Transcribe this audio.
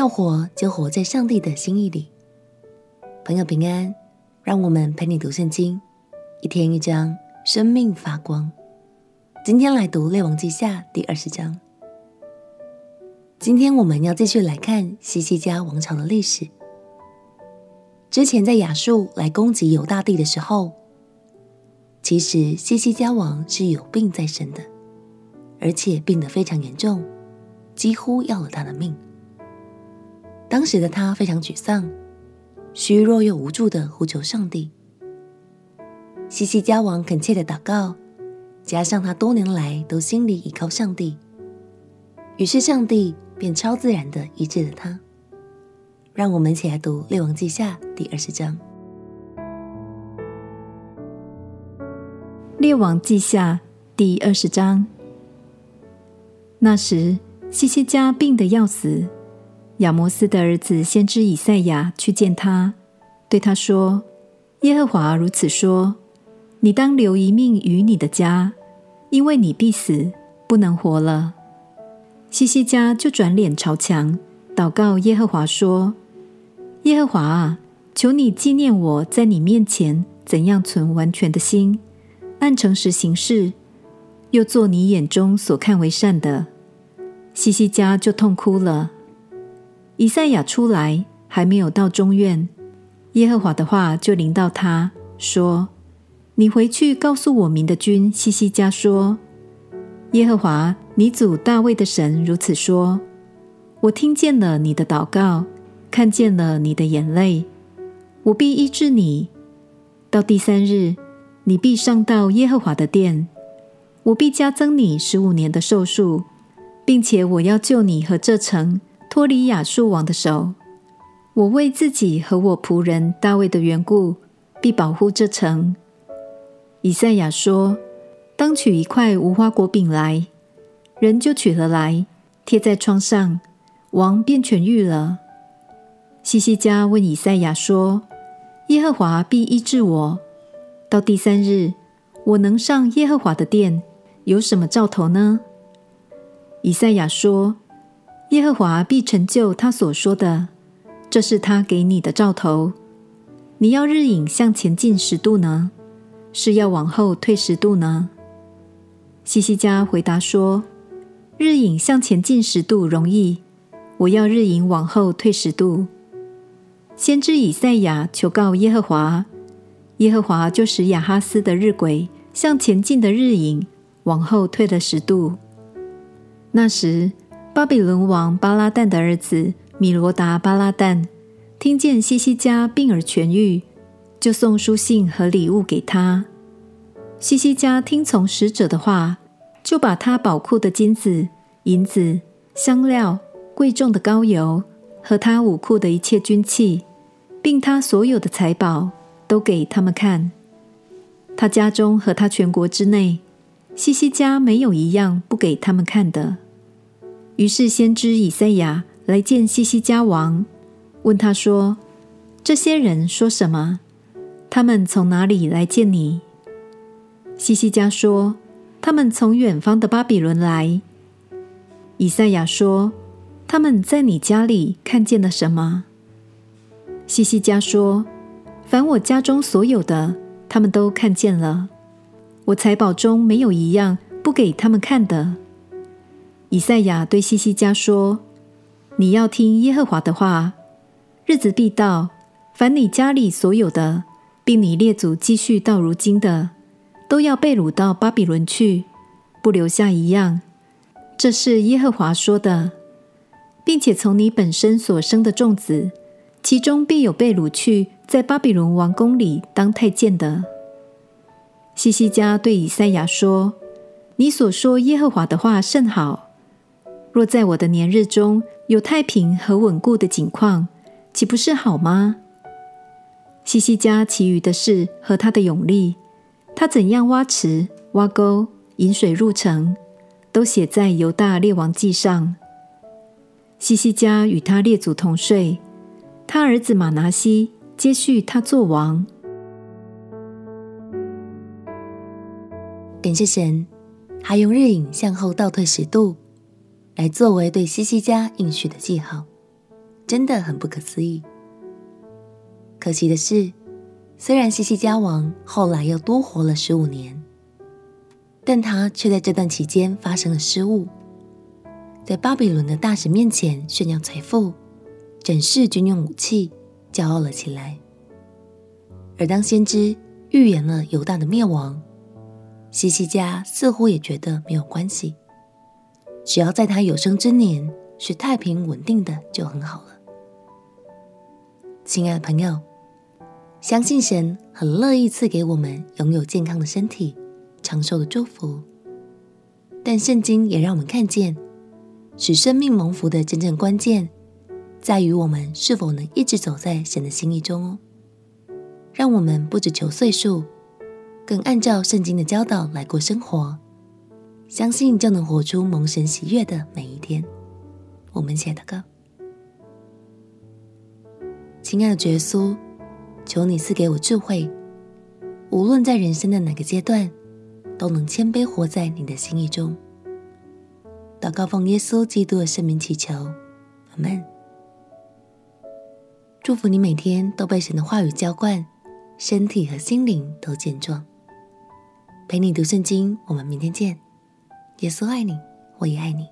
要活就活在上帝的心意里。朋友平安，让我们陪你读圣经，一天一章，生命发光。今天来读《列王记下》第二十章。今天我们要继续来看西西家王朝的历史。之前在亚述来攻击犹大地的时候，其实西西家王是有病在身的，而且病得非常严重，几乎要了他的命。当时的他非常沮丧，虚弱又无助的呼求上帝。西西家王恳切的祷告，加上他多年来都心里倚靠上帝，于是上帝便超自然的医治了他。让我们一起来读《列王记下》第二十章。《列王记下》第二十章。那时，西西家病得要死。亚摩斯的儿子先知以赛亚去见他，对他说：“耶和华如此说：你当留一命于你的家，因为你必死，不能活了。”西西家就转脸朝墙，祷告耶和华说：“耶和华啊，求你纪念我在你面前怎样存完全的心，按诚实行事，又做你眼中所看为善的。”西西家就痛哭了。以赛亚出来，还没有到中院，耶和华的话就临到他说：“你回去告诉我民的君西西家说，耶和华你祖大卫的神如此说：我听见了你的祷告，看见了你的眼泪，我必医治你。到第三日，你必上到耶和华的殿，我必加增你十五年的寿数，并且我要救你和这城。”脱离亚述王的手，我为自己和我仆人大卫的缘故，必保护这城。以赛亚说：“当取一块无花果饼来。”人就取了来，贴在窗上，王便痊愈了。西西家问以赛亚说：“耶和华必医治我。到第三日，我能上耶和华的殿，有什么兆头呢？”以赛亚说。耶和华必成就他所说的，这是他给你的兆头。你要日影向前进十度呢，是要往后退十度呢？西西家回答说：日影向前进十度容易，我要日影往后退十度。先知以赛亚求告耶和华，耶和华就使亚哈斯的日晷向前进的日影往后退了十度。那时。巴比伦王巴拉旦的儿子米罗达巴拉旦听见西西家病而痊愈，就送书信和礼物给他。西西家听从使者的话，就把他宝库的金子、银子、香料、贵重的膏油和他武库的一切军器，并他所有的财宝，都给他们看。他家中和他全国之内，西西家没有一样不给他们看的。于是先知以赛亚来见西西家王，问他说：“这些人说什么？他们从哪里来见你？”西西家说：“他们从远方的巴比伦来。”以赛亚说：“他们在你家里看见了什么？”西西家说：“凡我家中所有的，他们都看见了。我财宝中没有一样不给他们看的。”以赛亚对西西家说：“你要听耶和华的话，日子必到，凡你家里所有的，并你列祖积蓄到如今的，都要被掳到巴比伦去，不留下一样。这是耶和华说的，并且从你本身所生的众子，其中必有被掳去，在巴比伦王宫里当太监的。”西西家对以赛亚说：“你所说耶和华的话甚好。”若在我的年日中有太平和稳固的景况，岂不是好吗？西西家其余的事和他的勇力，他怎样挖池、挖沟、引水入城，都写在犹大列王记上。西西家与他列祖同睡，他儿子马拿西接续他做王。感谢神，还用日影向后倒退十度。来作为对西西家应许的记号，真的很不可思议。可惜的是，虽然西西家王后来又多活了十五年，但他却在这段期间发生了失误，在巴比伦的大使面前炫耀财富，展示军用武器，骄傲了起来。而当先知预言了犹大的灭亡，西西家似乎也觉得没有关系，只要在他有生之年是太平稳定的就很好了。亲爱的朋友，相信神很乐意赐给我们拥有健康的身体、长寿的祝福，但圣经也让我们看见，使生命蒙福的真正关键，在于我们是否能一直走在神的心意中哦。让我们不只求岁数，更按照圣经的教导来过生活，相信就能活出蒙神喜悦的每一天。我们写的歌，亲爱的耶稣，求你赐给我智慧，无论在人生的哪个阶段，都能谦卑活在你的心意中。祷告奉耶稣基督的圣名祈求，阿门。祝福你每天都被神的话语浇灌，身体和心灵都健壮。陪你读圣经，我们明天见。耶稣爱你，我也爱你。